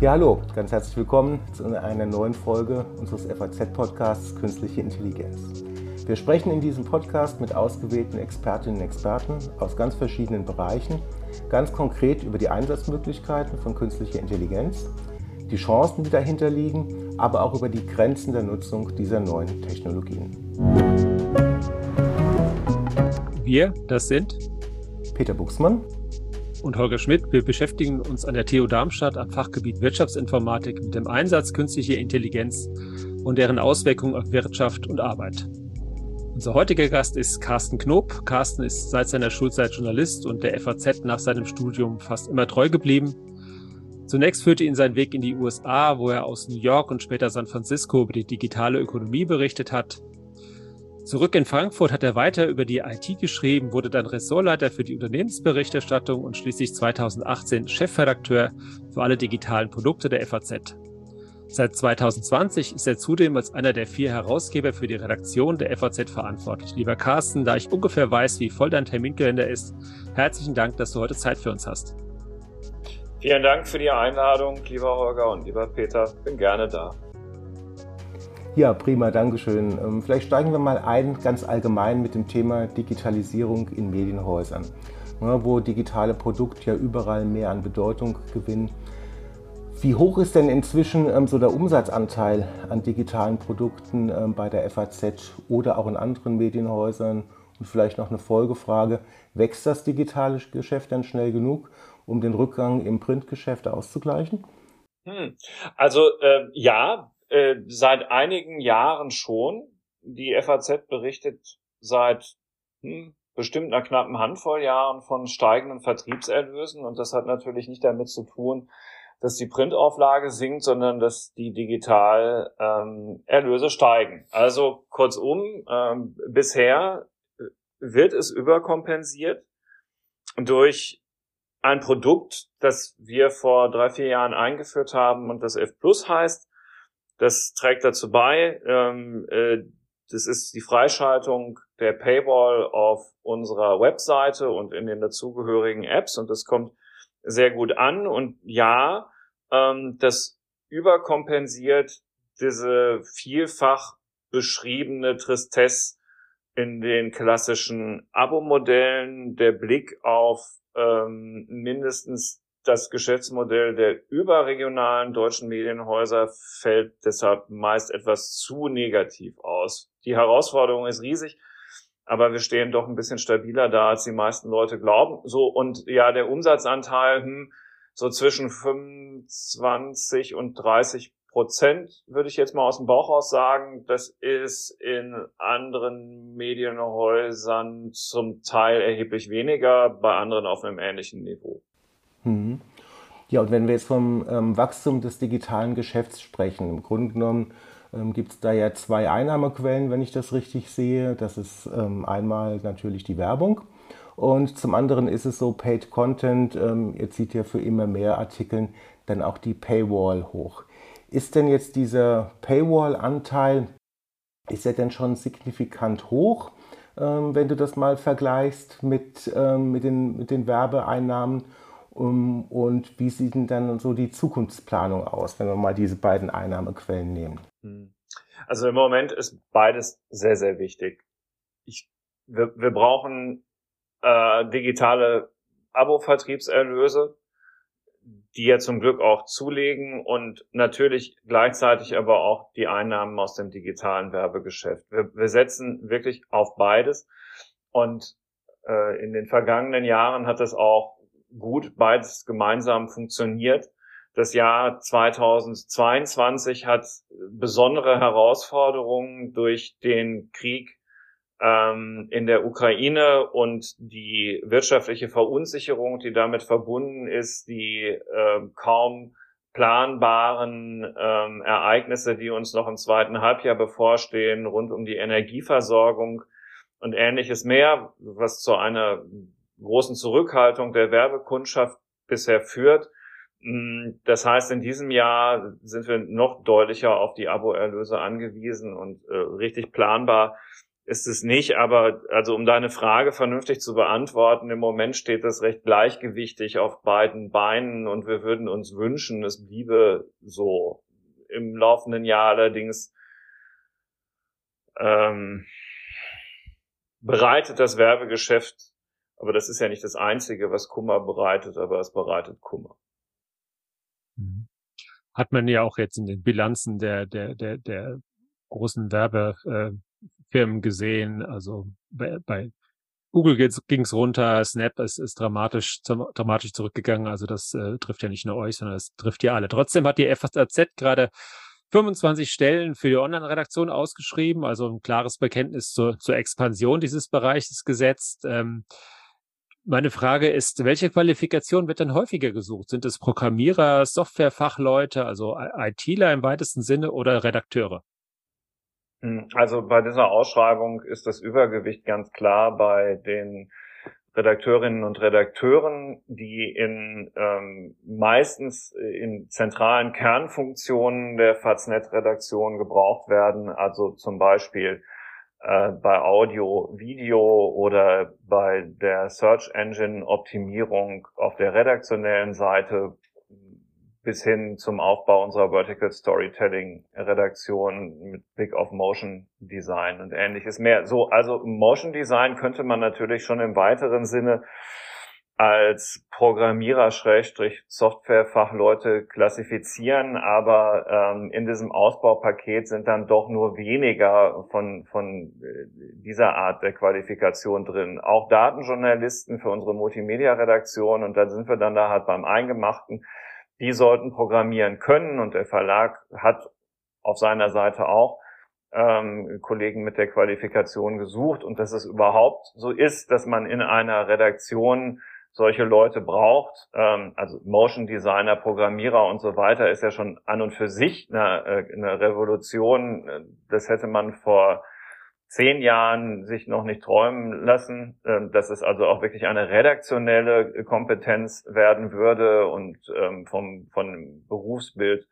Ja, hallo, ganz herzlich willkommen zu einer neuen Folge unseres FAZ-Podcasts Künstliche Intelligenz. Wir sprechen in diesem Podcast mit ausgewählten Expertinnen und Experten aus ganz verschiedenen Bereichen, ganz konkret über die Einsatzmöglichkeiten von künstlicher Intelligenz, die Chancen, die dahinter liegen, aber auch über die Grenzen der Nutzung dieser neuen Technologien. Wir, das sind Peter Buchsmann und Holger Schmidt. Wir beschäftigen uns an der TU Darmstadt am Fachgebiet Wirtschaftsinformatik mit dem Einsatz künstlicher Intelligenz und deren Auswirkungen auf Wirtschaft und Arbeit. Unser heutiger Gast ist Carsten Knob. Carsten ist seit seiner Schulzeit Journalist und der FAZ nach seinem Studium fast immer treu geblieben. Zunächst führte ihn sein Weg in die USA, wo er aus New York und später San Francisco über die digitale Ökonomie berichtet hat. Zurück in Frankfurt hat er weiter über die IT geschrieben, wurde dann Ressortleiter für die Unternehmensberichterstattung und schließlich 2018 Chefredakteur für alle digitalen Produkte der FAZ. Seit 2020 ist er zudem als einer der vier Herausgeber für die Redaktion der FAZ verantwortlich. Lieber Carsten, da ich ungefähr weiß, wie voll dein Terminkalender ist, herzlichen Dank, dass du heute Zeit für uns hast. Vielen Dank für die Einladung, lieber Holger und lieber Peter. Bin gerne da. Ja, prima, Dankeschön. Ähm, vielleicht steigen wir mal ein, ganz allgemein mit dem Thema Digitalisierung in Medienhäusern, wo digitale Produkte ja überall mehr an Bedeutung gewinnen. Wie hoch ist denn inzwischen ähm, so der Umsatzanteil an digitalen Produkten ähm, bei der FAZ oder auch in anderen Medienhäusern? Und vielleicht noch eine Folgefrage, wächst das digitale Geschäft dann schnell genug, um den Rückgang im Printgeschäft auszugleichen? Hm. Also äh, ja, äh, seit einigen Jahren schon. Die FAZ berichtet seit hm, bestimmt einer knappen Handvoll Jahren von steigenden Vertriebserlösen und das hat natürlich nicht damit zu tun, dass die Printauflage sinkt, sondern dass die digital ähm, steigen. Also kurzum, ähm, bisher wird es überkompensiert durch ein Produkt, das wir vor drei, vier Jahren eingeführt haben und das F Plus heißt. Das trägt dazu bei. Ähm, äh, das ist die Freischaltung der Paywall auf unserer Webseite und in den dazugehörigen Apps und das kommt sehr gut an. Und ja, ähm, das überkompensiert diese vielfach beschriebene Tristesse in den klassischen Abo-Modellen. Der Blick auf ähm, mindestens das Geschäftsmodell der überregionalen deutschen Medienhäuser fällt deshalb meist etwas zu negativ aus. Die Herausforderung ist riesig, aber wir stehen doch ein bisschen stabiler da, als die meisten Leute glauben. So, und ja, der Umsatzanteil, hm, so zwischen 25 und 30 Prozent, würde ich jetzt mal aus dem Bauch raus sagen. Das ist in anderen Medienhäusern zum Teil erheblich weniger, bei anderen auf einem ähnlichen Niveau. Mhm. Ja, und wenn wir jetzt vom ähm, Wachstum des digitalen Geschäfts sprechen, im Grunde genommen ähm, gibt es da ja zwei Einnahmequellen, wenn ich das richtig sehe. Das ist ähm, einmal natürlich die Werbung und zum anderen ist es so, Paid Content, ähm, ihr zieht ja für immer mehr Artikeln dann auch die Paywall hoch. Ist denn jetzt dieser Paywall-Anteil, ist er denn schon signifikant hoch, ähm, wenn du das mal vergleichst mit, ähm, mit, den, mit den Werbeeinnahmen? Um, und wie sieht denn dann so die Zukunftsplanung aus, wenn wir mal diese beiden Einnahmequellen nehmen? Hm. Also im Moment ist beides sehr, sehr wichtig. Ich, wir, wir brauchen äh, digitale Abo-Vertriebserlöse, die ja zum Glück auch zulegen und natürlich gleichzeitig aber auch die Einnahmen aus dem digitalen Werbegeschäft. Wir, wir setzen wirklich auf beides und äh, in den vergangenen Jahren hat es auch gut beides gemeinsam funktioniert. Das Jahr 2022 hat besondere Herausforderungen durch den Krieg ähm, in der Ukraine und die wirtschaftliche Verunsicherung, die damit verbunden ist, die äh, kaum planbaren ähm, Ereignisse, die uns noch im zweiten Halbjahr bevorstehen, rund um die Energieversorgung und ähnliches mehr, was zu einer großen Zurückhaltung der Werbekundschaft bisher führt. Mm, das heißt, in diesem Jahr sind wir noch deutlicher auf die Abo-Erlöse angewiesen und äh, richtig planbar ist es nicht, aber also um deine Frage vernünftig zu beantworten, im Moment steht es recht gleichgewichtig auf beiden Beinen und wir würden uns wünschen, es bliebe so. Im laufenden Jahr allerdings ähm, bereitet das Werbegeschäft, aber das ist ja nicht das Einzige, was Kummer bereitet, aber es bereitet Kummer. Mhm. Hat man ja auch jetzt in den Bilanzen der, der, der, der großen Werbe, äh, gesehen. Also bei, bei Google ging es runter, Snap ist, ist dramatisch, dramatisch zurückgegangen. Also das äh, trifft ja nicht nur euch, sondern das trifft ja alle. Trotzdem hat die FAZ gerade 25 Stellen für die Online-Redaktion ausgeschrieben, also ein klares Bekenntnis zur, zur Expansion dieses Bereiches gesetzt. Ähm, meine Frage ist, welche Qualifikation wird denn häufiger gesucht? Sind es Programmierer, Softwarefachleute, also ITler im weitesten Sinne oder Redakteure? Hm, also bei dieser Ausschreibung ist das Übergewicht ganz klar bei den Redakteurinnen und Redakteuren, die in ähm, meistens in zentralen Kernfunktionen der Faznet-Redaktion gebraucht werden, also zum Beispiel äh, bei Audio, Video oder bei der Search Engine Optimierung auf der redaktionellen Seite bis hin zum Aufbau unserer Vertical Storytelling Redaktion mit Blick auf Motion Design und ähnliches mehr. So, also Motion Design könnte man natürlich schon im weiteren Sinne als Programmierer Schrägstrich Softwarefachleute klassifizieren, aber ähm, in diesem Ausbaupaket sind dann doch nur weniger von, von äh, dieser Art der Qualifikation drin. Auch Datenjournalisten für unsere Multimedia-Redaktion und da sind wir dann da halt beim Eingemachten die sollten programmieren können und der Verlag hat auf seiner Seite auch ähm, Kollegen mit der Qualifikation gesucht und dass es überhaupt so ist, dass man in einer Redaktion solche Leute braucht, ähm, also Motion Designer, Programmierer und so weiter, ist ja schon an und für sich eine, äh, eine Revolution. Das hätte man vor zehn Jahren sich noch nicht träumen lassen, ähm, dass es also auch wirklich eine redaktionelle Kompetenz werden würde und ähm, vom, vom Berufsbild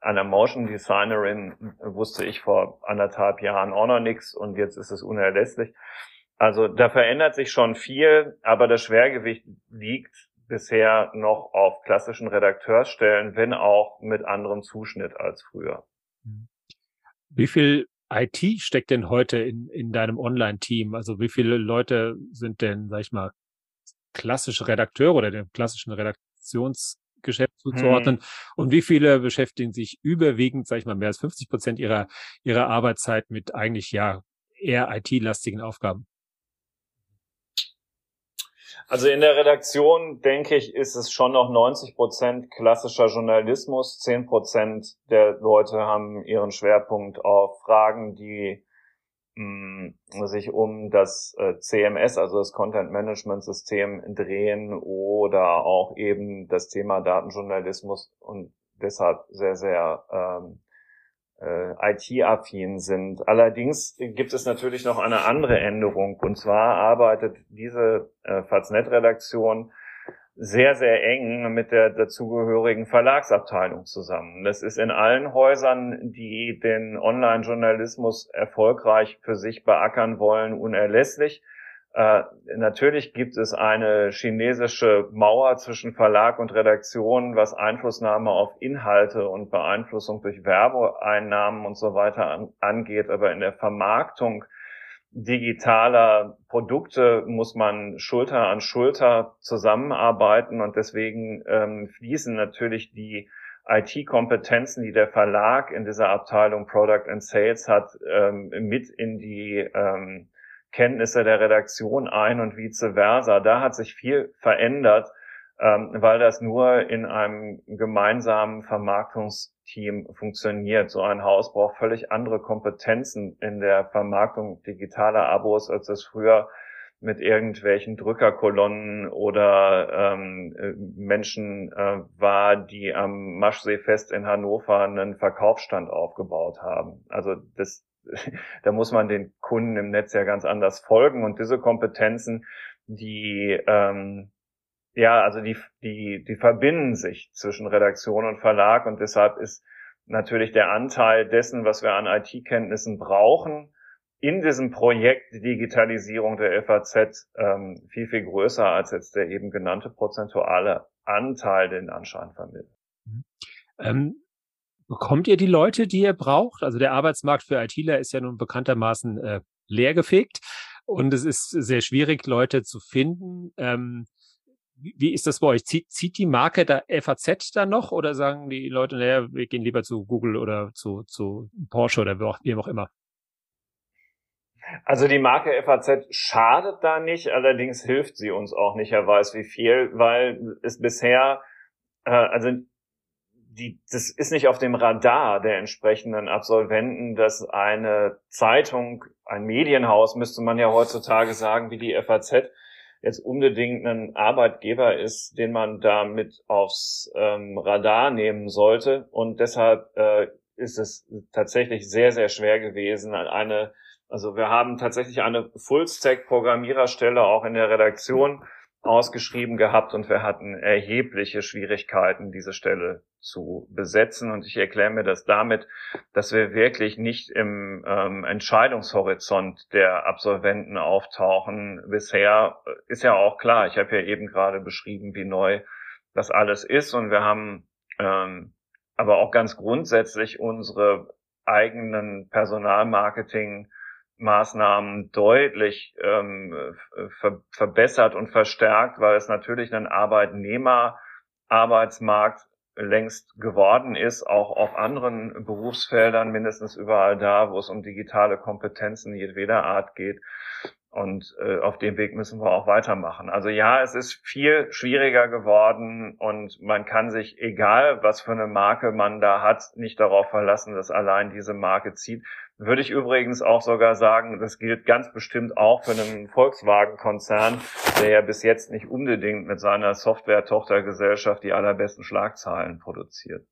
einer Motion Designerin wusste ich vor anderthalb Jahren auch noch nichts und jetzt ist es unerlässlich. Also da verändert sich schon viel, aber das Schwergewicht liegt bisher noch auf klassischen Redakteursstellen, wenn auch mit anderem Zuschnitt als früher. Wie viel IT steckt denn heute in, in deinem Online-Team? Also wie viele Leute sind denn, sag ich mal, klassische Redakteure oder dem klassischen Redaktionsgeschäft zuzuordnen? Hm. Und wie viele beschäftigen sich überwiegend, sag ich mal, mehr als 50 Prozent ihrer, ihrer Arbeitszeit mit eigentlich ja eher IT-lastigen Aufgaben? Also in der Redaktion, denke ich, ist es schon noch 90 Prozent klassischer Journalismus. 10 Prozent der Leute haben ihren Schwerpunkt auf Fragen, die mm, sich um das äh, CMS, also das Content Management System drehen oder auch eben das Thema Datenjournalismus und deshalb sehr, sehr ähm, äh, IT-affin sind. Allerdings gibt es natürlich noch eine andere Änderung. Und zwar arbeitet diese äh, Faznet-Redaktion sehr, sehr eng mit der dazugehörigen Verlagsabteilung zusammen. Das ist in allen Häusern, die den Online-Journalismus erfolgreich für sich beackern wollen, unerlässlich. Äh, natürlich gibt es eine chinesische Mauer zwischen Verlag und Redaktion, was Einflussnahme auf Inhalte und Beeinflussung durch Werbeeinnahmen und so weiter an, angeht. Aber in der Vermarktung digitaler Produkte muss man Schulter an Schulter zusammenarbeiten und deswegen ähm, fließen natürlich die IT-Kompetenzen, die der Verlag in dieser Abteilung Product and Sales hat, ähm, mit in die ähm, Kenntnisse der Redaktion ein und vice versa. Da hat sich viel verändert, ähm, weil das nur in einem gemeinsamen Vermarktungsteam funktioniert. So ein Haus braucht völlig andere Kompetenzen in der Vermarktung digitaler Abos, als es früher mit irgendwelchen Drückerkolonnen oder ähm, äh, Menschen äh, war, die am Maschseefest in Hannover einen Verkaufsstand aufgebaut haben. Also das da muss man den Kunden im Netz ja ganz anders folgen und diese Kompetenzen, die ähm, ja, also die, die, die verbinden sich zwischen Redaktion und Verlag und deshalb ist natürlich der Anteil dessen, was wir an IT-Kenntnissen brauchen, in diesem Projekt Digitalisierung der FAZ ähm, viel, viel größer als jetzt der eben genannte prozentuale Anteil den Anschein vermittelt. Mhm. Ähm, bekommt ihr die Leute, die ihr braucht? Also der Arbeitsmarkt für ITler ist ja nun bekanntermaßen äh, leergefegt und es ist sehr schwierig, Leute zu finden. Ähm, wie ist das bei euch? Zieht, zieht die Marke der FAZ da noch oder sagen die Leute, naja, wir gehen lieber zu Google oder zu, zu Porsche oder wie auch immer? Also die Marke FAZ schadet da nicht, allerdings hilft sie uns auch nicht, Herr Weiß, wie viel, weil es bisher, äh, also die, das ist nicht auf dem Radar der entsprechenden Absolventen, dass eine Zeitung, ein Medienhaus, müsste man ja heutzutage sagen, wie die FAZ, jetzt unbedingt ein Arbeitgeber ist, den man damit aufs ähm, Radar nehmen sollte. Und deshalb äh, ist es tatsächlich sehr, sehr schwer gewesen, eine also wir haben tatsächlich eine Full-Stack-Programmiererstelle auch in der Redaktion ausgeschrieben gehabt und wir hatten erhebliche Schwierigkeiten, diese Stelle zu besetzen. Und ich erkläre mir das damit, dass wir wirklich nicht im ähm, Entscheidungshorizont der Absolventen auftauchen. Bisher ist ja auch klar, ich habe ja eben gerade beschrieben, wie neu das alles ist. Und wir haben ähm, aber auch ganz grundsätzlich unsere eigenen Personalmarketing Maßnahmen deutlich ähm, ver verbessert und verstärkt, weil es natürlich ein Arbeitnehmer-Arbeitsmarkt längst geworden ist, auch auf anderen Berufsfeldern, mindestens überall da, wo es um digitale Kompetenzen jedweder Art geht. Und äh, auf dem Weg müssen wir auch weitermachen. Also ja, es ist viel schwieriger geworden und man kann sich, egal was für eine Marke man da hat, nicht darauf verlassen, dass allein diese Marke zieht. Würde ich übrigens auch sogar sagen, das gilt ganz bestimmt auch für einen Volkswagen-Konzern, der ja bis jetzt nicht unbedingt mit seiner Software-Tochtergesellschaft die allerbesten Schlagzeilen produziert.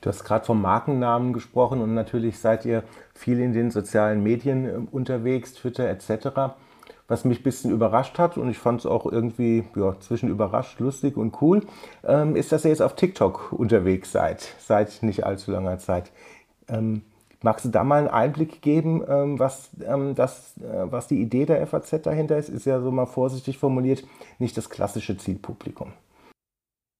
Du hast gerade vom Markennamen gesprochen und natürlich seid ihr viel in den sozialen Medien ähm, unterwegs, Twitter etc. Was mich ein bisschen überrascht hat und ich fand es auch irgendwie ja, zwischen überrascht, lustig und cool, ähm, ist, dass ihr jetzt auf TikTok unterwegs seid, seit nicht allzu langer Zeit. Magst du da mal einen Einblick geben, ähm, was, ähm, das, äh, was die Idee der FAZ dahinter ist? Ist ja so mal vorsichtig formuliert, nicht das klassische Zielpublikum.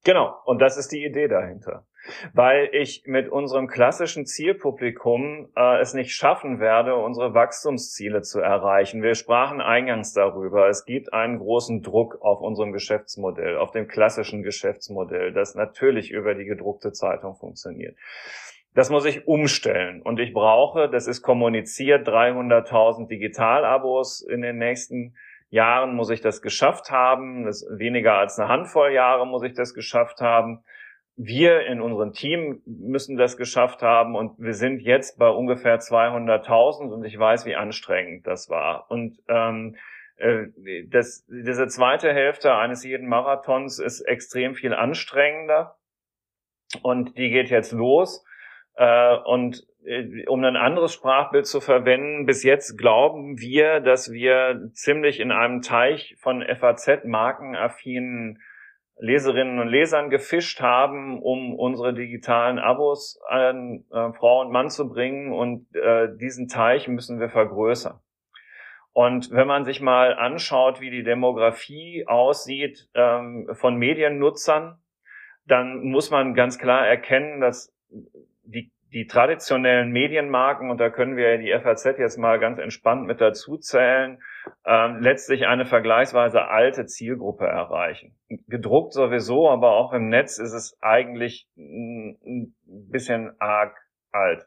Genau, und das ist die Idee dahinter weil ich mit unserem klassischen Zielpublikum äh, es nicht schaffen werde, unsere Wachstumsziele zu erreichen. Wir sprachen eingangs darüber, es gibt einen großen Druck auf unserem Geschäftsmodell, auf dem klassischen Geschäftsmodell, das natürlich über die gedruckte Zeitung funktioniert. Das muss ich umstellen und ich brauche, das ist kommuniziert, 300.000 Digitalabos in den nächsten Jahren muss ich das geschafft haben. Das weniger als eine Handvoll Jahre muss ich das geschafft haben wir in unserem Team müssen das geschafft haben und wir sind jetzt bei ungefähr 200.000 und ich weiß, wie anstrengend das war. Und ähm, äh, das, diese zweite Hälfte eines jeden Marathons ist extrem viel anstrengender und die geht jetzt los. Äh, und äh, um ein anderes Sprachbild zu verwenden, bis jetzt glauben wir, dass wir ziemlich in einem Teich von FAZ-markenaffinen Leserinnen und Lesern gefischt haben, um unsere digitalen Abos an äh, Frau und Mann zu bringen und äh, diesen Teich müssen wir vergrößern. Und wenn man sich mal anschaut, wie die Demografie aussieht ähm, von Mediennutzern, dann muss man ganz klar erkennen, dass die die traditionellen Medienmarken, und da können wir die FAZ jetzt mal ganz entspannt mit dazu zählen, ähm, letztlich eine vergleichsweise alte Zielgruppe erreichen. Gedruckt sowieso, aber auch im Netz ist es eigentlich ein bisschen arg alt.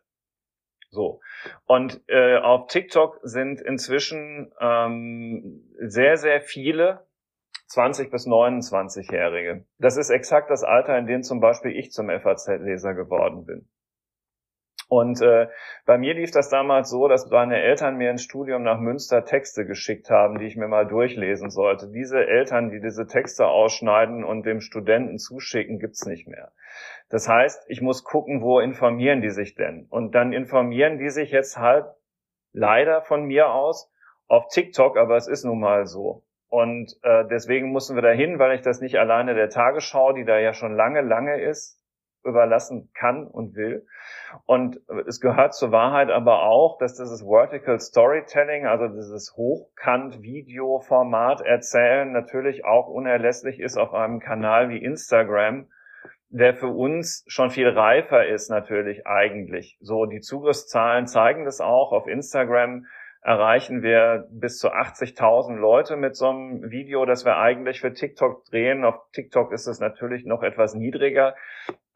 So. Und äh, auf TikTok sind inzwischen ähm, sehr, sehr viele 20 bis 29-Jährige. Das ist exakt das Alter, in dem zum Beispiel ich zum FAZ-Leser geworden bin. Und äh, bei mir lief das damals so, dass meine Eltern mir ins Studium nach Münster Texte geschickt haben, die ich mir mal durchlesen sollte. Diese Eltern, die diese Texte ausschneiden und dem Studenten zuschicken, gibt's nicht mehr. Das heißt, ich muss gucken, wo informieren die sich denn? Und dann informieren die sich jetzt halt leider von mir aus auf TikTok, aber es ist nun mal so. Und äh, deswegen mussten wir dahin, weil ich das nicht alleine der Tagesschau, die da ja schon lange, lange ist, überlassen kann und will. Und es gehört zur Wahrheit aber auch, dass dieses Vertical Storytelling, also dieses Hochkant-Video-Format erzählen, natürlich auch unerlässlich ist auf einem Kanal wie Instagram, der für uns schon viel reifer ist natürlich eigentlich. So, die Zugriffszahlen zeigen das auch. Auf Instagram erreichen wir bis zu 80.000 Leute mit so einem Video, das wir eigentlich für TikTok drehen. Auf TikTok ist es natürlich noch etwas niedriger.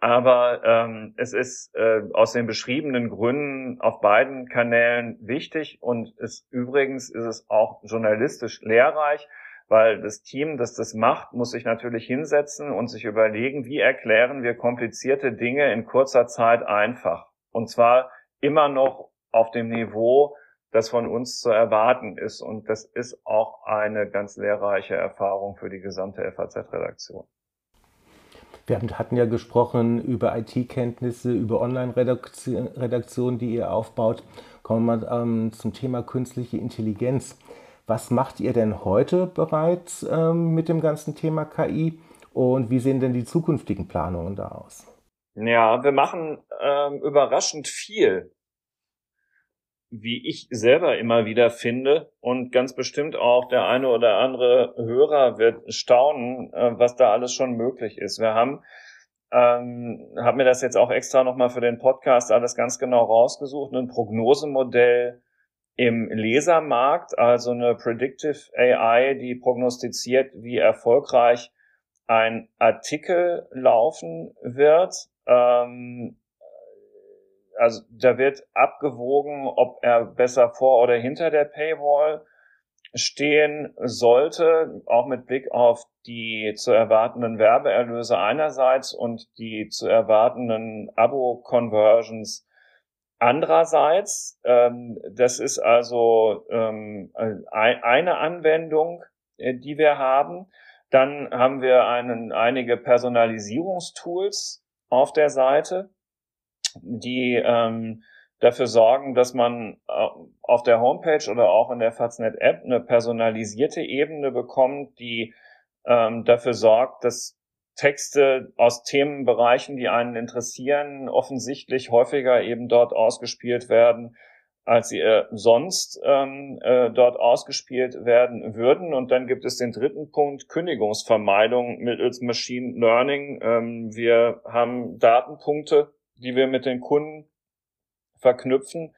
Aber ähm, es ist äh, aus den beschriebenen Gründen auf beiden Kanälen wichtig und ist, übrigens ist es auch journalistisch lehrreich, weil das Team, das das macht, muss sich natürlich hinsetzen und sich überlegen, wie erklären wir komplizierte Dinge in kurzer Zeit einfach. Und zwar immer noch auf dem Niveau, das von uns zu erwarten ist. Und das ist auch eine ganz lehrreiche Erfahrung für die gesamte FAZ-Redaktion. Wir hatten ja gesprochen über IT-Kenntnisse, über Online-Redaktion, die ihr aufbaut. Kommen wir ähm, zum Thema künstliche Intelligenz. Was macht ihr denn heute bereits ähm, mit dem ganzen Thema KI und wie sehen denn die zukünftigen Planungen da aus? Ja, wir machen ähm, überraschend viel, wie ich selber immer wieder finde und ganz bestimmt auch der eine oder andere Hörer wird staunen, äh, was da alles schon möglich ist. Wir haben ähm, habe mir das jetzt auch extra nochmal für den Podcast alles ganz genau rausgesucht, ein Prognosemodell im Lesermarkt, also eine Predictive AI, die prognostiziert, wie erfolgreich ein Artikel laufen wird. Ähm, also da wird abgewogen, ob er besser vor oder hinter der Paywall stehen sollte, auch mit Blick auf die zu erwartenden Werbeerlöse einerseits und die zu erwartenden Abo-Conversions Andererseits, ähm, das ist also ähm, eine Anwendung, äh, die wir haben. Dann haben wir einen, einige Personalisierungstools auf der Seite, die ähm, dafür sorgen, dass man äh, auf der Homepage oder auch in der Faznet App eine personalisierte Ebene bekommt, die ähm, dafür sorgt, dass Texte aus Themenbereichen, die einen interessieren, offensichtlich häufiger eben dort ausgespielt werden, als sie äh, sonst ähm, äh, dort ausgespielt werden würden. Und dann gibt es den dritten Punkt, Kündigungsvermeidung mittels Machine Learning. Ähm, wir haben Datenpunkte, die wir mit den Kunden verknüpfen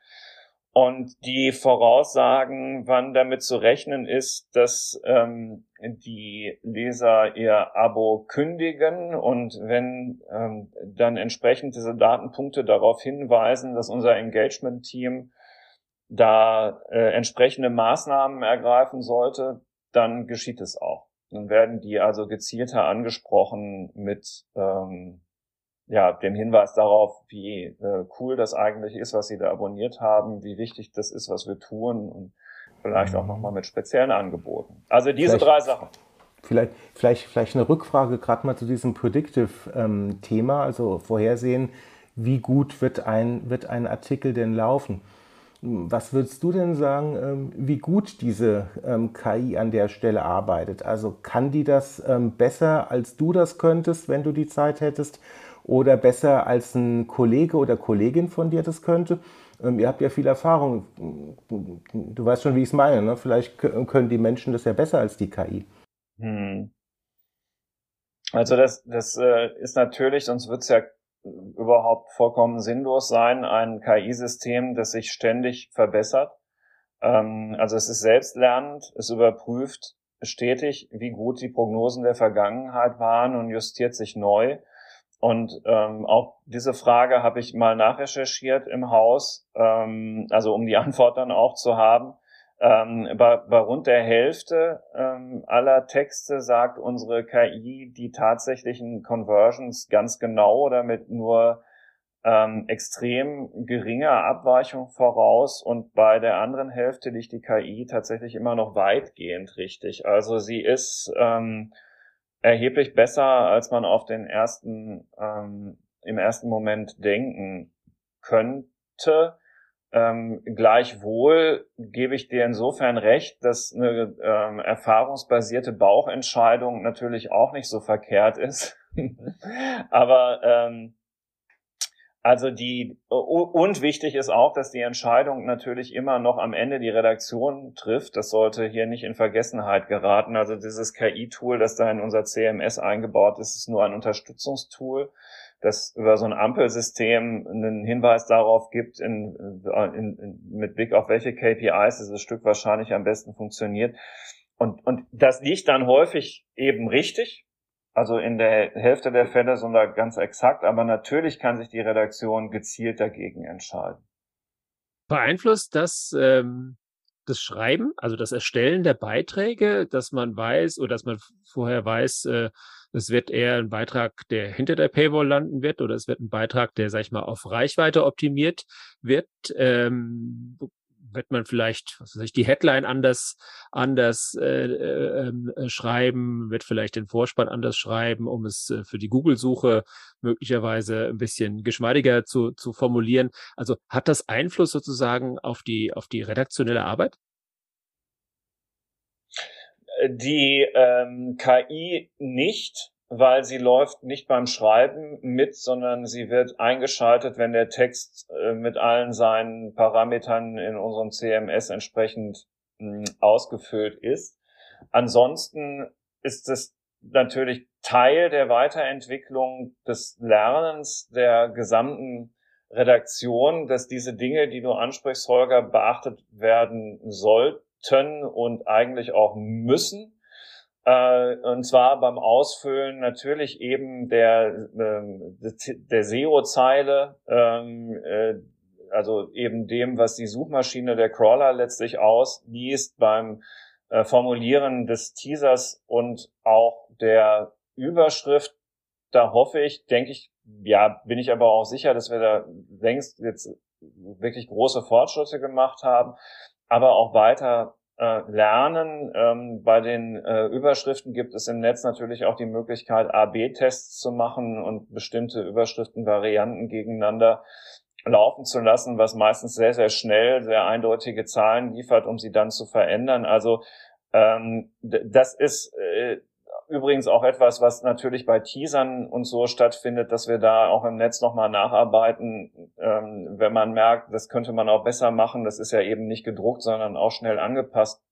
und die voraussagen, wann damit zu rechnen ist, dass ähm, die Leser ihr Abo kündigen und wenn ähm, dann entsprechend diese Datenpunkte darauf hinweisen, dass unser Engagement-Team da äh, entsprechende Maßnahmen ergreifen sollte, dann geschieht es auch. Dann werden die also gezielter angesprochen mit ähm, ja, dem Hinweis darauf, wie äh, cool das eigentlich ist, was Sie da abonniert haben, wie wichtig das ist, was wir tun und vielleicht auch nochmal mit speziellen Angeboten. Also diese vielleicht, drei Sachen. Vielleicht, vielleicht, vielleicht eine Rückfrage gerade mal zu diesem Predictive-Thema, ähm, also vorhersehen, wie gut wird ein, wird ein Artikel denn laufen? Was würdest du denn sagen, ähm, wie gut diese ähm, KI an der Stelle arbeitet? Also kann die das ähm, besser, als du das könntest, wenn du die Zeit hättest? Oder besser als ein Kollege oder Kollegin von dir das könnte. Ähm, ihr habt ja viel Erfahrung. Du weißt schon, wie ich es meine. Ne? Vielleicht können die Menschen das ja besser als die KI. Hm. Also das, das äh, ist natürlich, sonst wird es ja überhaupt vollkommen sinnlos sein, ein KI-System, das sich ständig verbessert. Ähm, also es ist selbstlernend, es überprüft stetig, wie gut die Prognosen der Vergangenheit waren und justiert sich neu. Und ähm, auch diese Frage habe ich mal nachrecherchiert im Haus, ähm, also um die Antwort dann auch zu haben. Ähm, bei, bei rund der Hälfte ähm, aller Texte sagt unsere KI die tatsächlichen Conversions ganz genau oder mit nur ähm, extrem geringer Abweichung voraus und bei der anderen Hälfte liegt die KI tatsächlich immer noch weitgehend richtig. Also sie ist ähm, erheblich besser, als man auf den ersten, ähm, im ersten Moment denken könnte. Ähm, gleichwohl gebe ich dir insofern recht, dass eine ähm, erfahrungsbasierte Bauchentscheidung natürlich auch nicht so verkehrt ist. Aber ähm, Also die und wichtig ist auch, dass die Entscheidung natürlich immer noch am Ende die Redaktion trifft. Das sollte hier nicht in Vergessenheit geraten. Also dieses KI-Tool, das da in unser CMS eingebaut ist, ist nur ein Unterstützungstool, das über so ein Ampelsystem einen Hinweis darauf gibt, in, in, in, mit Blick auf welche KPIs dieses Stück wahrscheinlich am besten funktioniert. Und, und das liegt dann häufig eben richtig, also in der Hälfte der Fälle sogar ganz exakt, aber natürlich kann sich die Redaktion gezielt dagegen entscheiden. Beeinflusst das ähm, das Schreiben, also das Erstellen der Beiträge, dass man weiß oder dass man vorher weiß, äh, es wird eher ein Beitrag, der hinter der Paywall landen wird, oder es wird ein Beitrag, der, sag ich mal, auf Reichweite optimiert wird. Ähm, wird man vielleicht, was weiß ich, die Headline anders, anders äh, äh, äh, schreiben, wird vielleicht den Vorspann anders schreiben, um es äh, für die Google-Suche möglicherweise ein bisschen geschmeidiger zu, zu formulieren. Also hat das Einfluss sozusagen auf die, auf die redaktionelle Arbeit? Die ähm, KI nicht weil sie läuft nicht beim Schreiben mit, sondern sie wird eingeschaltet, wenn der Text äh, mit allen seinen Parametern in unserem CMS entsprechend hm, ausgefüllt ist. Ansonsten ist es natürlich Teil der Weiterentwicklung des Lernens der gesamten Redaktion, dass diese Dinge, die du ansprichst, Holger, beachtet werden sollten und eigentlich auch müssen und zwar beim Ausfüllen natürlich eben der, ähm, der SEO-Zeile, ähm, äh, also eben dem, was die Suchmaschine der Crawler letztlich ausliest beim äh, Formulieren des Teasers und auch der Überschrift. Da hoffe ich, denke ich, ja, bin ich aber auch sicher, dass wir da längst jetzt wirklich große Fortschritte gemacht haben, aber auch weiter äh, lernen. Ähm, bei den äh, Überschriften gibt es im Netz natürlich auch die Möglichkeit, A-B-Tests zu machen und bestimmte Überschriftenvarianten gegeneinander laufen zu lassen, was meistens sehr, sehr schnell sehr eindeutige Zahlen liefert, um sie dann zu verändern. Also ähm, das ist äh, übrigens auch etwas, was natürlich bei Teasern und so stattfindet, dass wir da auch im Netz nochmal nacharbeiten, ähm, wenn man merkt, das könnte man auch besser machen. Das ist ja eben nicht gedruckt, sondern auch schnell angepasst.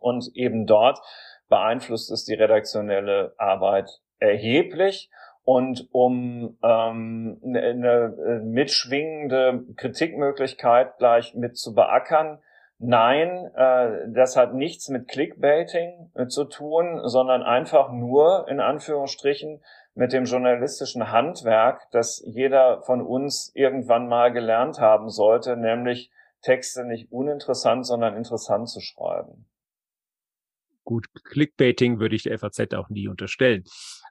Und eben dort beeinflusst es die redaktionelle Arbeit erheblich. Und um ähm, eine ne, mitschwingende Kritikmöglichkeit gleich mit zu beackern, Nein, äh, das hat nichts mit Clickbaiting äh, zu tun, sondern einfach nur in Anführungsstrichen mit dem journalistischen Handwerk, das jeder von uns irgendwann mal gelernt haben sollte, nämlich Texte nicht uninteressant, sondern interessant zu schreiben. Gut, Clickbaiting würde ich der FAZ auch nie unterstellen.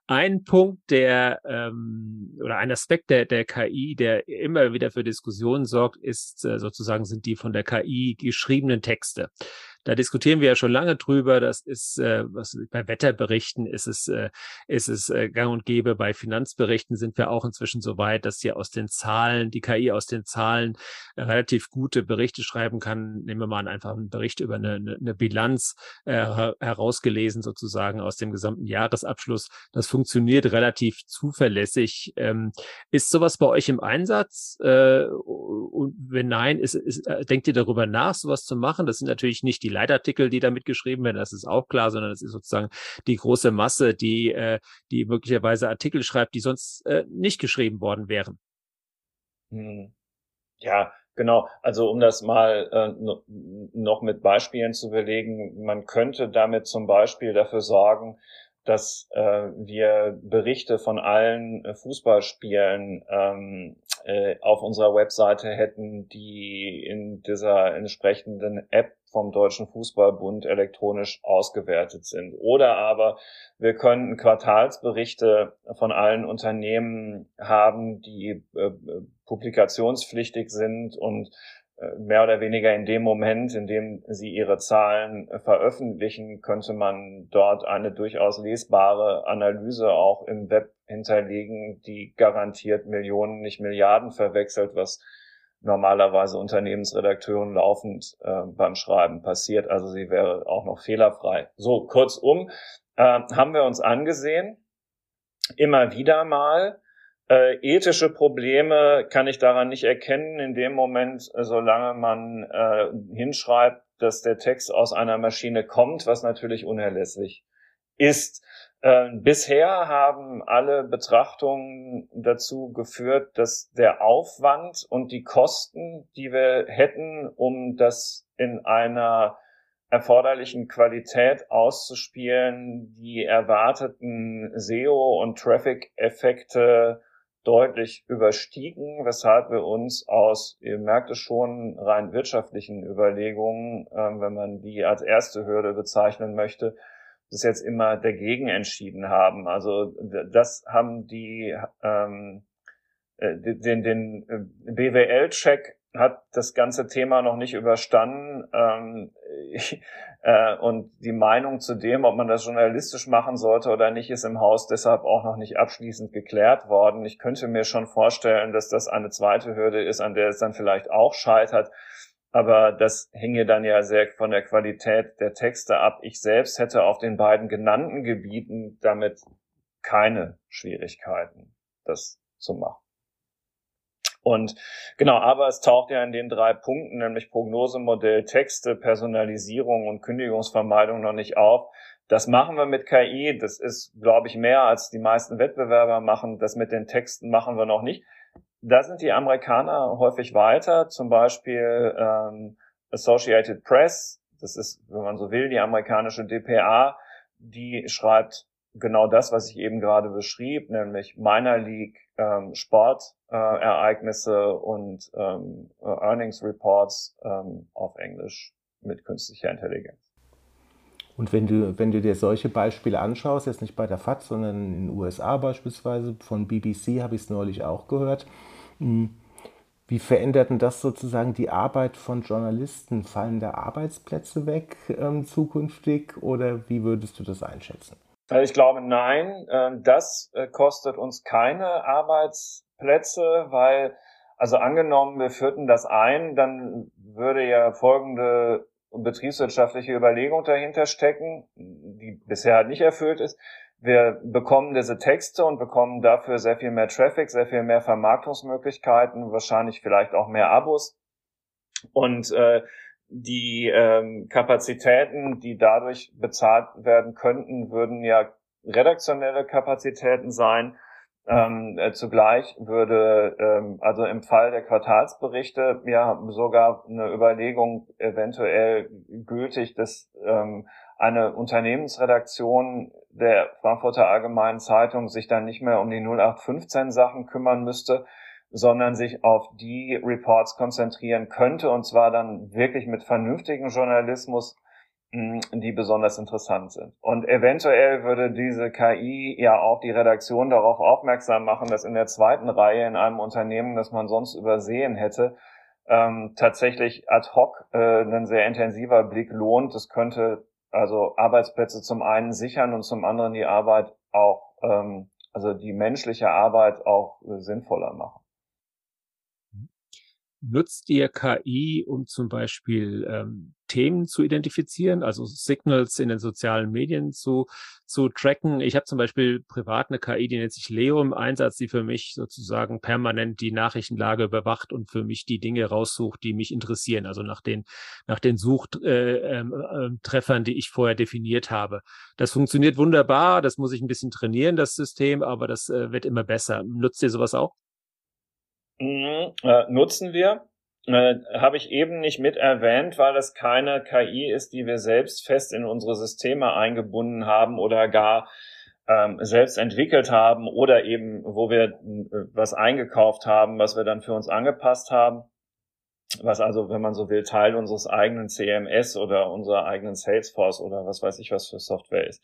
Ein Punkt, der ähm, oder ein Aspekt der, der KI, der immer wieder für Diskussionen sorgt, ist äh, sozusagen sind die von der KI geschriebenen Texte. Da diskutieren wir ja schon lange drüber. Das ist, äh, was bei Wetterberichten ist es, äh, ist es äh, gang und gäbe. Bei Finanzberichten sind wir auch inzwischen so weit, dass hier aus den Zahlen, die KI aus den Zahlen äh, relativ gute Berichte schreiben kann. Nehmen wir mal an, einfach einen Bericht über eine, eine, eine Bilanz äh, herausgelesen sozusagen aus dem gesamten Jahresabschluss. Das funktioniert relativ zuverlässig. Ähm, ist sowas bei euch im Einsatz? Äh, und wenn nein, ist, ist, äh, denkt ihr darüber nach, sowas zu machen? Das sind natürlich nicht die Leitartikel, die da mitgeschrieben werden, das ist auch klar, sondern es ist sozusagen die große Masse, die, äh, die möglicherweise Artikel schreibt, die sonst äh, nicht geschrieben worden wären. Hm. Ja, Genau, also um das mal äh, noch mit Beispielen zu belegen, man könnte damit zum Beispiel dafür sorgen, dass äh, wir Berichte von allen äh, Fußballspielen ähm, äh, auf unserer Webseite hätten, die in dieser entsprechenden App vom Deutschen Fußballbund elektronisch ausgewertet sind. Oder aber wir könnten Quartalsberichte von allen Unternehmen haben, die äh, publikationspflichtig sind und äh, mehr oder weniger in dem Moment, in dem sie ihre Zahlen äh, veröffentlichen, könnte man dort eine durchaus lesbare Analyse auch im Web hinterlegen, die garantiert Millionen, nicht Milliarden verwechselt, was normalerweise Unternehmensredakteuren laufend äh, beim Schreiben passiert. Also sie wäre auch noch fehlerfrei. So, kurzum, äh, haben wir uns angesehen, immer wieder mal, Äh, ethische Probleme kann ich daran nicht erkennen in dem Moment, solange man äh, hinschreibt, dass der Text aus einer Maschine kommt, was natürlich unerlässlich ist. Äh, bisher haben alle Betrachtungen dazu geführt, dass der Aufwand und die Kosten, die wir hätten, um das in einer erforderlichen Qualität auszuspielen, die erwarteten SEO- und Traffic-Effekte deutlich überstiegen, weshalb wir uns aus, ihr merkt es schon, rein wirtschaftlichen Überlegungen, äh, wenn man die als erste Hürde bezeichnen möchte, das jetzt immer dagegen entschieden haben. Also das haben die ähm, äh, den, den äh, BWL-Check hat das ganze Thema noch nicht überstanden. Ähm, äh, und die Meinung zu dem, ob man das journalistisch machen sollte oder nicht, ist im Haus deshalb auch noch nicht abschließend geklärt worden. Ich könnte mir schon vorstellen, dass das eine zweite Hürde ist, an der es dann vielleicht auch scheitert. Aber das hinge dann ja sehr von der Qualität der Texte ab. Ich selbst hätte auf den beiden genannten Gebieten damit keine Schwierigkeiten, das zu machen. Und genau, aber es taucht ja in den drei Punkten, nämlich Prognosemodell, Texte, Personalisierung und Kündigungsvermeidung noch nicht auf. Das machen wir mit KI. Das ist, glaube ich, mehr als die meisten Wettbewerber machen. Das mit den Texten machen wir noch nicht. Da sind die Amerikaner häufig weiter. Zum Beispiel ähm, Associated Press. Das ist, wenn man so will, die amerikanische DPA. Die schreibt genau das, was ich eben gerade beschrieb, nämlich Minor League ähm, Sportereignisse äh, und ähm, äh, Earnings Reports ähm, auf Englisch mit künstlicher Intelligenz. Und wenn du, wenn du dir solche Beispiele anschaust, jetzt nicht bei der FAT, sondern in den USA beispielsweise, von BBC habe ich es neulich auch gehört, wie verändert denn das sozusagen die Arbeit von Journalisten? Fallen da Arbeitsplätze weg ähm, zukünftig oder wie würdest du das einschätzen? Also ich glaube, nein, ähm, das äh, kostet uns keine Arbeitsplätze, weil, also angenommen, wir führten das ein, dann würde ja folgende betriebswirtschaftliche Überlegung dahinter stecken, die bisher nicht erfüllt ist. Wir bekommen diese Texte und bekommen dafür sehr viel mehr Traffic, sehr viel mehr Vermarktungsmöglichkeiten, wahrscheinlich vielleicht auch mehr Abos. Und äh, die ähm, Kapazitäten, die dadurch bezahlt werden könnten, würden ja redaktionelle Kapazitäten sein. Ähm, äh, zugleich würde ähm, also im Fall der Quartalsberichte ja sogar eine Überlegung eventuell gültig, dass ähm, eine Unternehmensredaktion der Frankfurter Allgemeinen Zeitung sich dann nicht mehr um die 0815 Sachen kümmern müsste, sondern sich auf die Reports konzentrieren könnte und zwar dann wirklich mit vernünftigem Journalismus, hm, die besonders interessant sind. Und eventuell würde diese KI ja auch die Redaktion darauf aufmerksam machen, dass in der zweiten Reihe in einem Unternehmen, das man sonst übersehen hätte, ähm, tatsächlich ad hoc äh, ein sehr intensiver Blick lohnt. Das könnte also Arbeitsplätze zum einen sichern und zum anderen die Arbeit auch, ähm, also die menschliche Arbeit auch äh, sinnvoller machen. Nutzt ihr KI, um zum Beispiel ähm, Themen zu identifizieren, also Signals in den sozialen Medien zu, zu tracken? Ich habe zum Beispiel privat eine KI, die nennt sich Leo im Einsatz, die für mich sozusagen permanent die Nachrichtenlage überwacht und für mich die Dinge raussucht, die mich interessieren, also nach den, nach den Suchtreffern, äh, ähm, äh, die ich vorher definiert habe. Das funktioniert wunderbar, das muss ich ein bisschen trainieren, das System, aber das äh, wird immer besser. Nutzt ihr sowas auch? Mhm, äh, nutzen wir. Äh, Habe ich eben nicht mit erwähnt, weil es keine KI ist, die wir selbst fest in unsere Systeme eingebunden haben oder gar ähm, selbst entwickelt haben oder eben, wo wir äh, was eingekauft haben, was wir dann für uns angepasst haben. Was also, wenn man so will, Teil unseres eigenen CMS oder unserer eigenen Salesforce oder was weiß ich was für Software ist.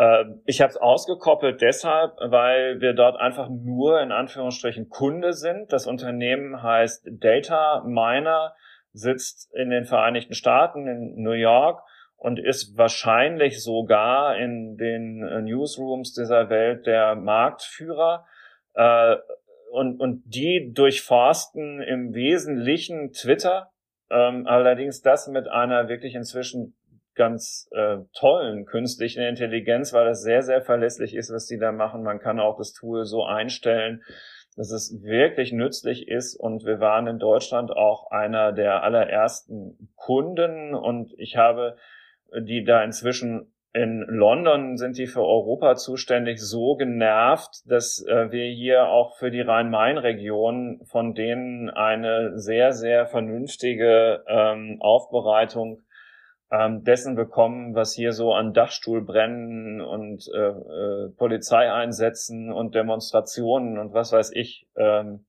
Ähm, ich habe es ausgekoppelt deshalb, weil wir dort einfach nur in Anführungsstrichen Kunde sind. Das Unternehmen heißt Data Miner, sitzt in den Vereinigten Staaten, in New York und ist wahrscheinlich sogar in den äh, Newsrooms dieser Welt der Marktführer. Äh, und, und die durchforsten im Wesentlichen Twitter, ähm, allerdings das mit einer wirklich inzwischen ganz äh, tollen künstlichen Intelligenz, weil das sehr, sehr verlässlich ist, was die da machen. Man kann auch das Tool so einstellen, dass es wirklich nützlich ist. Und wir waren in Deutschland auch einer der allerersten Kunden und ich habe die da inzwischen in London sind die für Europa zuständig so genervt, dass äh, wir hier auch für die Rhein-Main-Region von denen eine sehr, sehr vernünftige ähm, Aufbereitung ähm, dessen bekommen, was hier so an Dachstuhlbrennen und äh, äh, Polizeieinsätzen und Demonstrationen und was weiß ich ähm,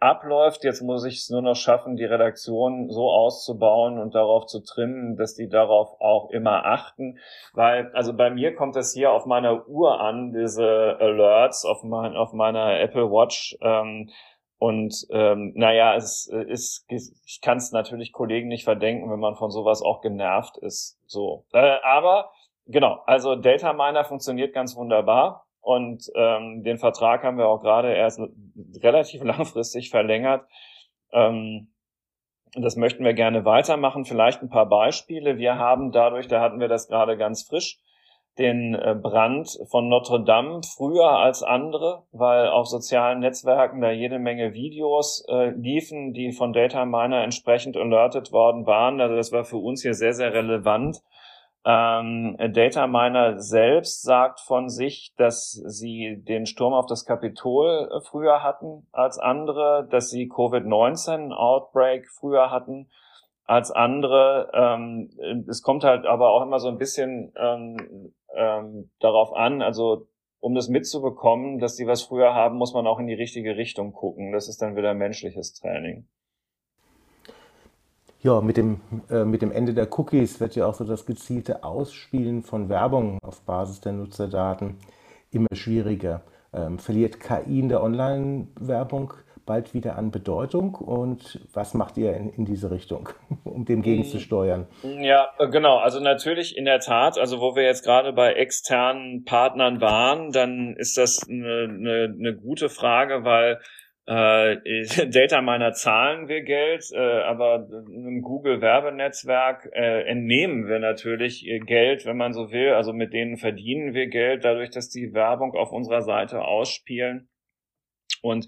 abläuft. Jetzt muss ich es nur noch schaffen, die Redaktion so auszubauen und darauf zu trimmen, dass die darauf auch immer achten. Weil, also bei mir kommt es hier auf meiner Uhr an, diese Alerts auf, mein, auf meiner Apple Watch. Ähm, und ähm, naja, es ist, ich kann es natürlich Kollegen nicht verdenken, wenn man von sowas auch genervt ist. So. Äh, aber genau, also Data Miner funktioniert ganz wunderbar. Und ähm, den Vertrag haben wir auch gerade erst relativ langfristig verlängert. Ähm, das möchten wir gerne weitermachen. Vielleicht ein paar Beispiele. Wir haben dadurch, da hatten wir das gerade ganz frisch, den äh, Brand von Notre Dame früher als andere, weil auf sozialen Netzwerken da jede Menge Videos äh, liefen, die von Data Miner entsprechend alertet worden waren. Also das war für uns hier sehr, sehr relevant. Ähm, Data Miner selbst sagt von sich, dass sie den Sturm auf das Kapitol äh, früher hatten als andere, dass sie Covid-19-Outbreak früher hatten als andere. Ähm, es kommt halt aber auch immer so ein bisschen ähm, ähm, darauf an, also um das mitzubekommen, dass die was früher haben, muss man auch in die richtige Richtung gucken. Das ist dann wieder menschliches Training. Ja, mit dem, äh, mit dem Ende der Cookies wird ja auch so das gezielte Ausspielen von Werbung auf Basis der Nutzerdaten immer schwieriger. Ähm, verliert KI in der Online-Werbung bald wieder an Bedeutung und was macht ihr in, in diese Richtung, um dem gegenzusteuern? Ja, genau. Also natürlich in der Tat, also wo wir jetzt gerade bei externen Partnern waren, dann ist das eine, eine, eine gute Frage, weil äh, Data Miner zahlen wir Geld, äh, aber im Google Werbenetzwerk äh, entnehmen wir natürlich Geld, wenn man so will. Also mit denen verdienen wir Geld, dadurch, dass die Werbung auf unserer Seite ausspielen. Und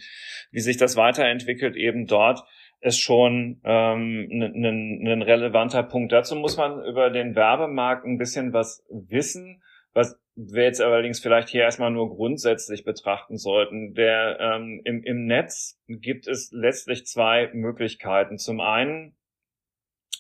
wie sich das weiterentwickelt eben dort, ist schon ähm, ein relevanter Punkt. Dazu muss man über den Werbemarkt ein bisschen was wissen, was wir jetzt allerdings vielleicht hier erstmal nur grundsätzlich betrachten sollten. Der, ähm, im, Im Netz gibt es letztlich zwei Möglichkeiten. Zum einen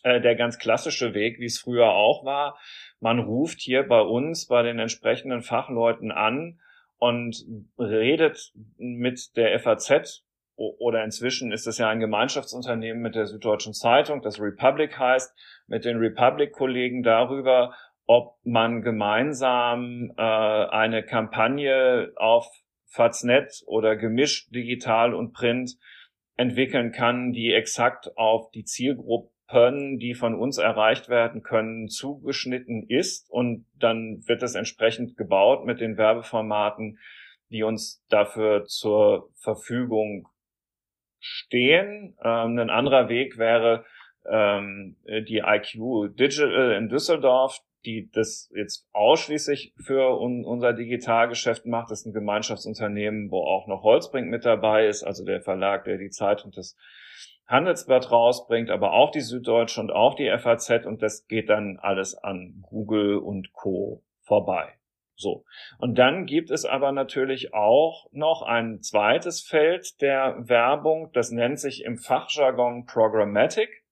äh, der ganz klassische Weg, wie es früher auch war. Man ruft hier bei uns, bei den entsprechenden Fachleuten an und redet mit der FAZ oder inzwischen ist es ja ein Gemeinschaftsunternehmen mit der Süddeutschen Zeitung, das Republic heißt, mit den Republic-Kollegen darüber, ob man gemeinsam äh, eine Kampagne auf Faznet oder gemischt digital und print entwickeln kann, die exakt auf die Zielgruppen, die von uns erreicht werden können, zugeschnitten ist und dann wird es entsprechend gebaut mit den Werbeformaten, die uns dafür zur Verfügung stehen. Ähm, ein anderer Weg wäre ähm, die IQ Digital in Düsseldorf, die das jetzt ausschließlich für un unser Digitalgeschäft macht. Das ist ein Gemeinschaftsunternehmen, wo auch noch Holzbrink mit dabei ist, also der Verlag, der die Zeit und das Handelsblatt rausbringt, aber auch die Süddeutsche und auch die FAZ und das geht dann alles an Google und Co. vorbei. So. Und dann gibt es aber natürlich auch noch ein zweites Feld der Werbung, das nennt sich im Fachjargon Programmatic.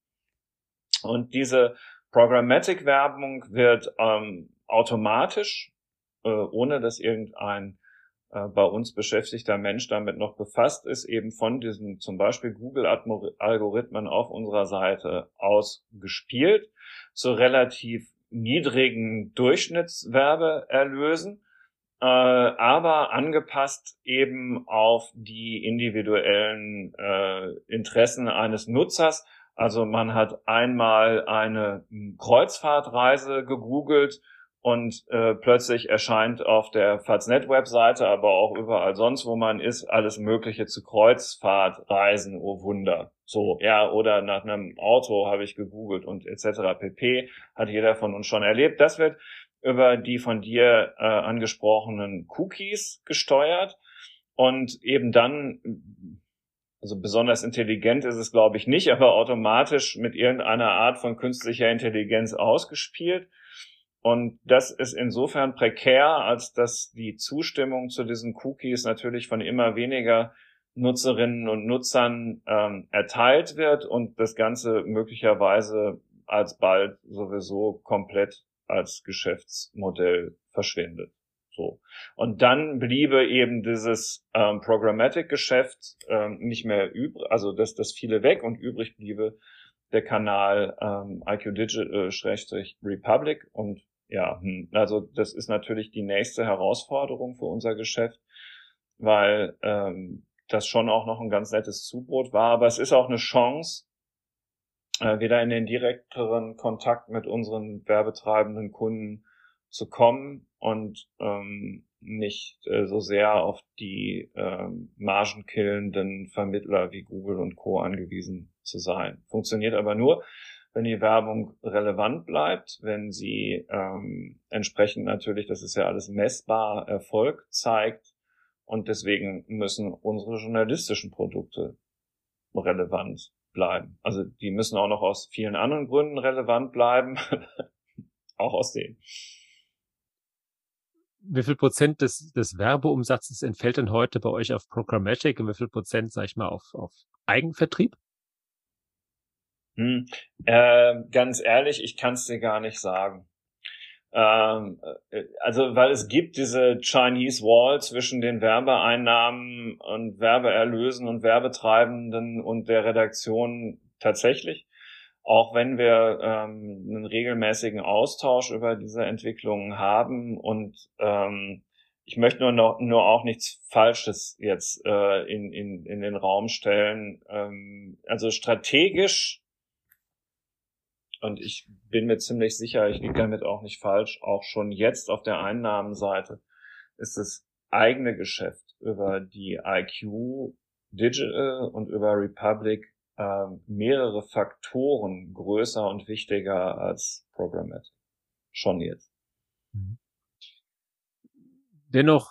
Und diese Programmatic-Werbung wird ähm, automatisch, äh, ohne dass irgendein bei uns beschäftigter Mensch damit noch befasst ist, eben von diesen zum Beispiel Google-Algorithmen auf unserer Seite ausgespielt zu relativ niedrigen Durchschnittswerbeerlösen, äh, aber angepasst eben auf die individuellen äh, Interessen eines Nutzers. Also man hat einmal eine Kreuzfahrtreise gegoogelt und äh, plötzlich erscheint auf der Faznet-Webseite, aber auch überall sonst, wo man ist, alles Mögliche zu Kreuzfahrtreisen, oh Wunder. So, ja, oder nach einem Auto habe ich gegoogelt und etc. pp. hat jeder von uns schon erlebt. Das wird über die von dir äh, angesprochenen Cookies gesteuert und eben dann also besonders intelligent ist es, glaube ich, nicht, aber automatisch mit irgendeiner Art von künstlicher Intelligenz ausgespielt. Und das ist insofern prekär, als dass die Zustimmung zu diesen Cookies natürlich von immer weniger Nutzerinnen und Nutzern ähm, erteilt wird und das Ganze möglicherweise alsbald sowieso komplett als Geschäftsmodell verschwindet. So. Und dann bliebe eben dieses ähm, Programmatic-Geschäft ähm, nicht mehr übrig, also dass das viele weg und übrig bliebe der Kanal ähm, IQ Digital-Republic äh, und ja, hm, also das ist natürlich die nächste Herausforderung für unser Geschäft, weil ähm, das schon auch noch ein ganz nettes Zubrot war, aber es ist auch eine Chance, äh, wieder in den direkteren Kontakt mit unseren werbetreibenden Kunden zu kommen und ähm, nicht äh, so sehr auf die ähm, margenkillenden Vermittler wie Google und Co. angewiesen zu sein. Funktioniert aber nur, wenn die Werbung relevant bleibt, wenn sie ähm, entsprechend natürlich, das ist ja alles messbar, Erfolg zeigt. Und deswegen müssen unsere journalistischen Produkte relevant bleiben. Also die müssen auch noch aus vielen anderen Gründen relevant bleiben, auch aus dem wie viel Prozent des, des Werbeumsatzes entfällt denn heute bei euch auf Programmatic und wie viel Prozent, sag ich mal, auf, auf Eigenvertrieb? Hm, äh, ganz ehrlich, ich kann es dir gar nicht sagen. Ähm, äh, also, weil es gibt diese Chinese Wall zwischen den Werbeeinnahmen und Werbeerlösen und Werbetreibenden und der Redaktion tatsächlich auch wenn wir ähm, einen regelmäßigen Austausch über diese Entwicklungen haben und ähm, ich möchte nur noch nur auch nichts Falsches jetzt äh, in, in, in den Raum stellen. Ähm, also strategisch und ich bin mir ziemlich sicher, ich liege damit auch nicht falsch, auch schon jetzt auf der Einnahmenseite ist das eigene Geschäft über die IQ Digital und über Republic äh, mehrere Faktoren größer und wichtiger als Programmatic. Schon jetzt. Mhm. Dennoch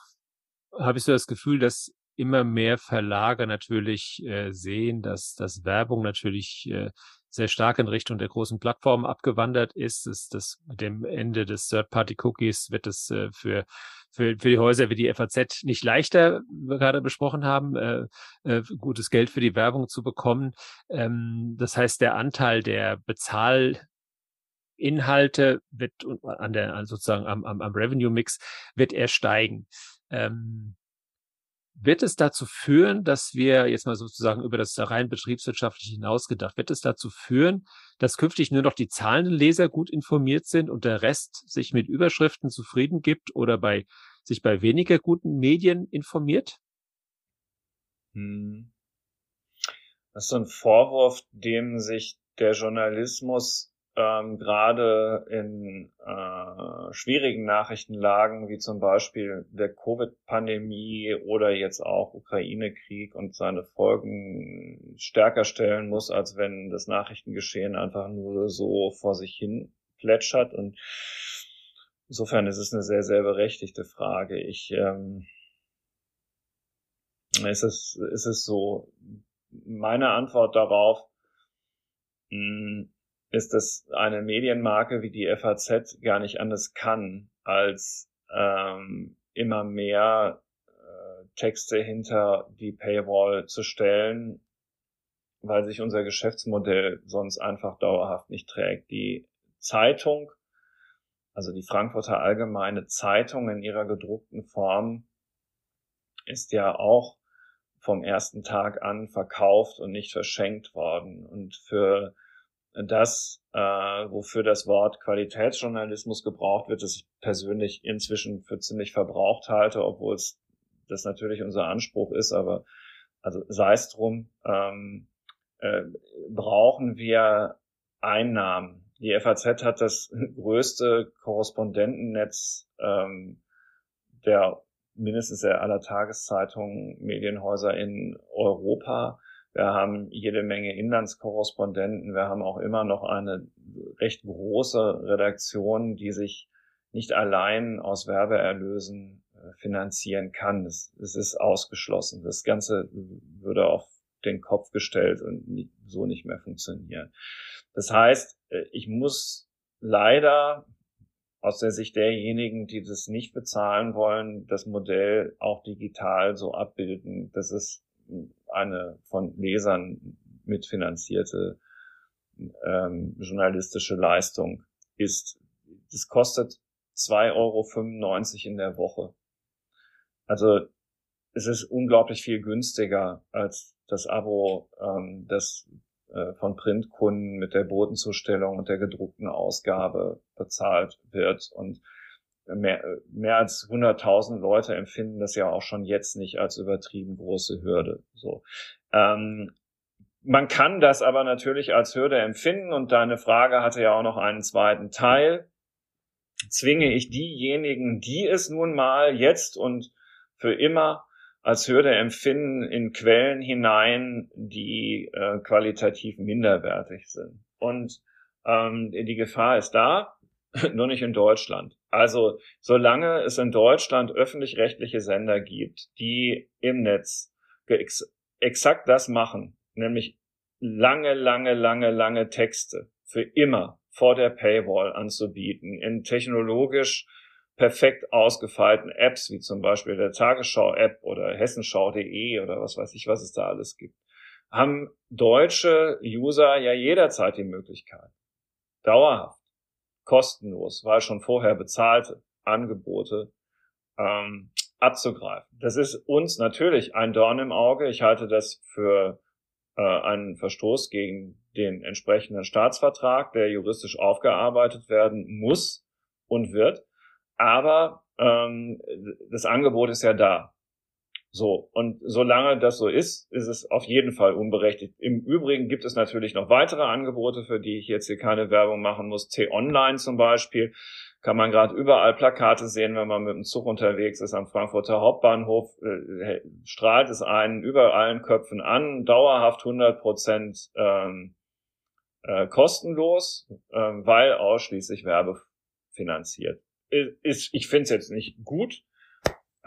habe ich so das Gefühl, dass immer mehr Verlage natürlich äh, sehen, dass, dass Werbung natürlich äh, sehr stark in Richtung der großen Plattformen abgewandert ist. ist das mit dem Ende des Third-Party-Cookies wird es äh, für, für, für die Häuser wie die FAZ nicht leichter, wir gerade besprochen haben, äh, äh, gutes Geld für die Werbung zu bekommen. Ähm, das heißt, der Anteil der Bezahl Inhalte wird an der sozusagen am, am, am Revenue Mix wird er steigen. Ähm, wird es dazu führen, dass wir jetzt mal sozusagen über das rein betriebswirtschaftliche hinausgedacht, wird es dazu führen, dass künftig nur noch die zahlenden Leser gut informiert sind und der Rest sich mit Überschriften zufrieden gibt oder bei sich bei weniger guten Medien informiert? Hm. Das ist so ein Vorwurf, dem sich der Journalismus ähm, gerade in äh, schwierigen Nachrichtenlagen wie zum Beispiel der Covid-Pandemie oder jetzt auch Ukraine-Krieg und seine Folgen stärker stellen muss, als wenn das Nachrichtengeschehen einfach nur so vor sich hin plätschert. Und insofern ist es eine sehr, sehr berechtigte Frage. Ich ähm, ist es, ist es so, meine Antwort darauf, mh, hm, ist, dass eine Medienmarke wie die FAZ gar nicht anders kann, als ähm, immer mehr äh, Texte hinter die Paywall zu stellen, weil sich unser Geschäftsmodell sonst einfach dauerhaft nicht trägt. Die Zeitung, also die Frankfurter Allgemeine Zeitung in ihrer gedruckten Form, ist ja auch vom ersten Tag an verkauft und nicht verschenkt worden. Und für das, äh, wofür das Wort Qualitätsjournalismus gebraucht wird, das ich persönlich inzwischen für ziemlich verbraucht halte, obwohl es das natürlich unser Anspruch ist, aber also sei es drum, ähm, äh, brauchen wir Einnahmen die FAZ hat das größte Korrespondentennetz ähm, der mindestens der aller Tageszeitungen, Medienhäuser in Europa. Wir haben jede Menge Inlandskorrespondenten. Wir haben auch immer noch eine recht große Redaktion, die sich nicht allein aus Werbeerlösen äh, finanzieren kann. Es, ist ausgeschlossen. Das Ganze würde auf den Kopf gestellt und so nicht mehr funktionieren. Das heißt, äh, ich muss leider aus der Sicht derjenigen, die das nicht bezahlen wollen, das Modell auch digital so abbilden, dass es eine von Lesern mitfinanzierte ähm, journalistische Leistung ist. Das kostet 2,95 Euro in der Woche. Also es ist unglaublich viel günstiger als das Abo, ähm, das äh, von Printkunden mit der Bodenzustellung und der gedruckten Ausgabe bezahlt wird. Und mehr, mehr als 100.000 Leute empfinden das ja auch schon jetzt nicht als übertrieben große Hürde. So. Ähm, man kann das aber natürlich als Hürde empfinden und deine Frage hatte ja auch noch einen zweiten Teil. Zwinge ich diejenigen, die es nun mal jetzt und für immer als Hürde empfinden in Quellen hinein, die äh, qualitativ minderwertig sind. Und ähm, die Gefahr ist da, nur nicht in Deutschland. Also solange es in Deutschland öffentlich-rechtliche Sender gibt, die im Netz ex exakt das machen, nämlich lange, lange, lange, lange Texte für immer vor der Paywall anzubieten, in technologisch perfekt ausgefeilten Apps, wie zum Beispiel der Tagesschau-App oder hessenschau.de oder was weiß ich, was es da alles gibt, haben deutsche User ja jederzeit die Möglichkeit, dauerhaft, kostenlos, weil schon vorher bezahlte Angebote ähm, abzugreifen. Das ist uns natürlich ein Dorn im Auge. Ich halte das für äh, einen Verstoß gegen den entsprechenden Staatsvertrag, der juristisch aufgearbeitet werden muss und wird. Aber ähm, das Angebot ist ja da. So, und solange das so ist, ist es auf jeden Fall unberechtigt. Im Übrigen gibt es natürlich noch weitere Angebote, für die ich jetzt hier keine Werbung machen muss. T-Online zum Beispiel kann man gerade überall Plakate sehen, wenn man mit dem Zug unterwegs ist am Frankfurter Hauptbahnhof, äh, strahlt es einen über allen Köpfen an, dauerhaft 100 Prozent ähm, äh, kostenlos, äh, weil ausschließlich werbefinanziert ist, ich finde es jetzt nicht gut.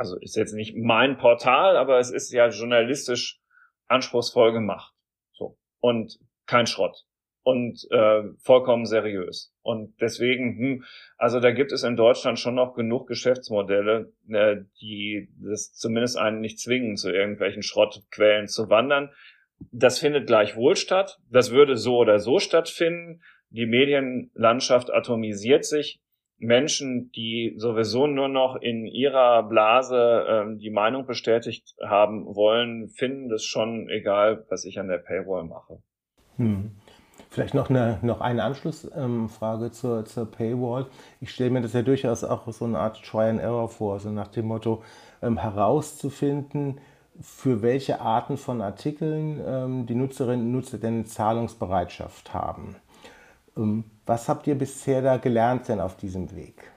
Also ist jetzt nicht mein Portal, aber es ist ja journalistisch anspruchsvoll gemacht. So. Und kein Schrott. Und äh, vollkommen seriös. Und deswegen, hm, also da gibt es in Deutschland schon noch genug Geschäftsmodelle, äh, die das zumindest einen nicht zwingen, zu irgendwelchen Schrottquellen zu wandern. Das findet gleichwohl statt. Das würde so oder so stattfinden. Die Medienlandschaft atomisiert sich. Menschen, die sowieso nur noch in ihrer Blase ähm, die Meinung bestätigt haben wollen, finden das schon egal, was ich an der Paywall mache. Hm. Vielleicht noch eine, noch eine Anschlussfrage ähm, zur, zur Paywall. Ich stelle mir das ja durchaus auch so eine Art Try and Error vor, so nach dem Motto, ähm, herauszufinden, für welche Arten von Artikeln ähm, die Nutzerinnen und Nutzer denn Zahlungsbereitschaft haben. Ähm, was habt ihr bisher da gelernt denn auf diesem Weg?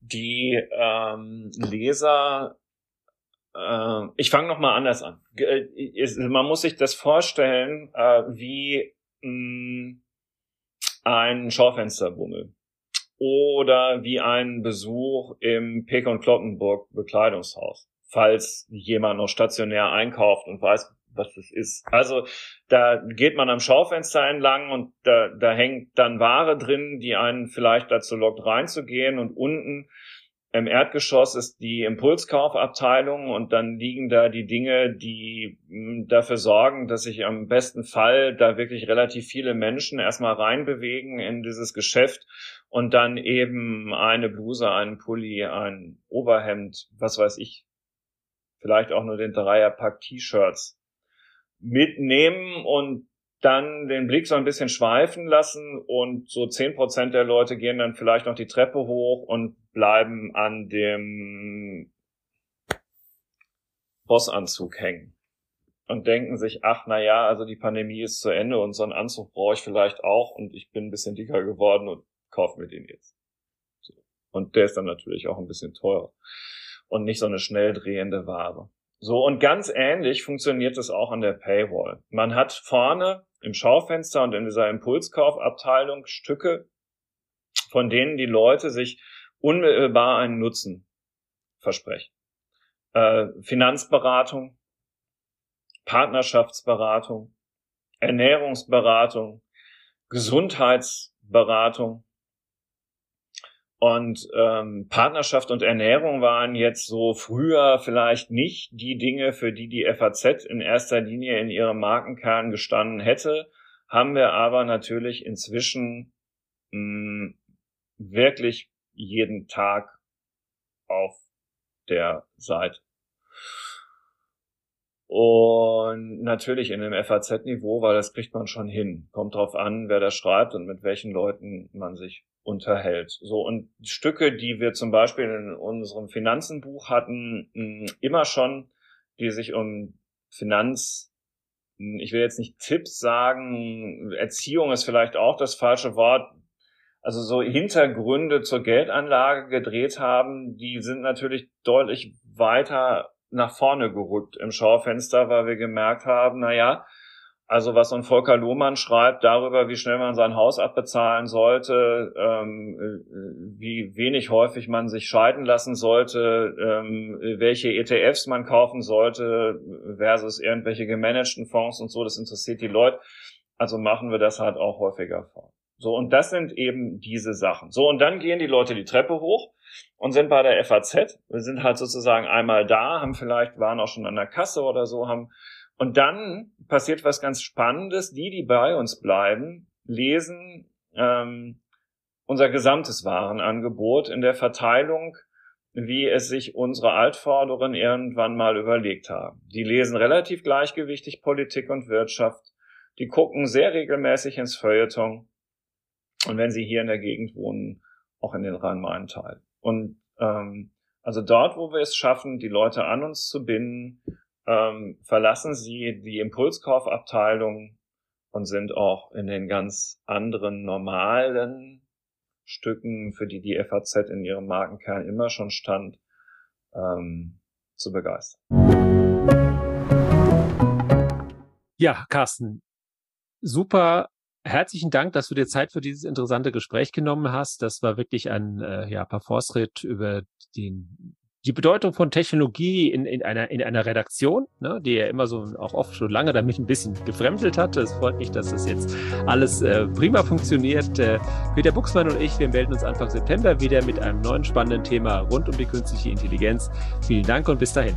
Die ähm, Leser, äh, ich fange noch mal anders an. Äh, man muss sich das vorstellen äh, wie mm, ein Schaufensterbummel oder wie ein Besuch im Peck und Kloppenburg Bekleidungshaus, falls jemand noch stationär einkauft und weiß, was das ist. Also da geht man am Schaufenster entlang und da, da hängt dann Ware drin, die einen vielleicht dazu lockt, reinzugehen. Und unten im Erdgeschoss ist die Impulskaufabteilung und dann liegen da die Dinge, die hm, dafür sorgen, dass sich am besten Fall da wirklich relativ viele Menschen erstmal reinbewegen in dieses Geschäft und dann eben eine Bluse, einen Pulli, ein Oberhemd, was weiß ich, vielleicht auch nur den Dreierpack T-Shirts mitnehmen und dann den Blick so ein bisschen schweifen lassen und so zehn Prozent der Leute gehen dann vielleicht noch die Treppe hoch und bleiben an dem Bossanzug hängen. und denken sich, ach na ja, also die Pandemie ist zu Ende und so einen Anzug brauche ich vielleicht auch und ich bin ein bisschen dicker geworden und kaufe mir den jetzt. Und der ist dann natürlich auch ein bisschen teurer und nicht so eine schnell drehende Ware. So, und ganz ähnlich funktioniert es auch an der Paywall. Man hat vorne im Schaufenster und in dieser Impulskaufabteilung Stücke, von denen die Leute sich unmittelbar einen Nutzen versprechen. Äh, Finanzberatung, Partnerschaftsberatung, Ernährungsberatung, Gesundheitsberatung. Und ähm, Partnerschaft und Ernährung waren jetzt so früher vielleicht nicht die Dinge, für die die FAZ in erster Linie in ihrem Markenkern gestanden hätte, haben wir aber natürlich inzwischen mh, hm, wirklich jeden Tag auf der Seite. Und natürlich in einem FAZ-Niveau, weil das kriegt man schon hin. Kommt drauf an, wer das schreibt und mit welchen Leuten man sich unterhält. So, und Stücke, die wir zum Beispiel in unserem Finanzenbuch hatten, hm, immer schon, die sich um Finanz, hm, ich will jetzt nicht Tipps sagen, Erziehung ist vielleicht auch das falsche Wort, also so Hintergründe zur Geldanlage gedreht haben, die sind natürlich deutlich weiter nach vorne gerückt im Schaufenster, weil wir gemerkt haben, na ja, also was so ein Volker Lohmann schreibt darüber, wie schnell man sein Haus abbezahlen sollte, ähm, äh, wie wenig häufig man sich scheiden lassen sollte, ähm, welche ETFs man kaufen sollte versus irgendwelche gemanagten Fonds und so, das interessiert die Leute. Also machen wir das halt auch häufiger vor. So, und das sind eben diese Sachen. So, und dann gehen die Leute die Treppe hoch und sind bei der FAZ. Wir sind halt sozusagen einmal da, haben vielleicht, waren auch schon an der Kasse oder so, haben, und dann passiert was ganz Spannendes. Die, die bei uns bleiben, lesen ähm, unser gesamtes Warenangebot in der Verteilung, wie es sich unsere Altvorderen irgendwann mal überlegt haben. Die lesen relativ gleichgewichtig Politik und Wirtschaft. Die gucken sehr regelmäßig ins Feuilleton und wenn Sie hier in der Gegend wohnen, auch in den Rhein-Main-Teil. Und ähm, also dort, wo wir es schaffen, die Leute an uns zu binden, ähm, verlassen sie die Impulskaufabteilung und sind auch in den ganz anderen normalen Stücken, für die die FAZ in ihrem Markenkern immer schon stand, ähm, zu begeistern. Ja, Carsten, super herzlichen Dank, dass du dir Zeit für dieses interessante Gespräch genommen hast. Das war wirklich ein äh, ja, Parforce-Ritt über den, die Bedeutung von Technologie in, in, einer, in einer Redaktion, ne, die ja immer so auch oft schon lange damit ein bisschen gefremdelt hat. Es freut mich, dass das jetzt alles äh, prima funktioniert. Äh, Peter Buchsmann und ich, wir melden uns Anfang September wieder mit einem neuen spannenden Thema rund um die künstliche Intelligenz. Vielen Dank und bis dahin.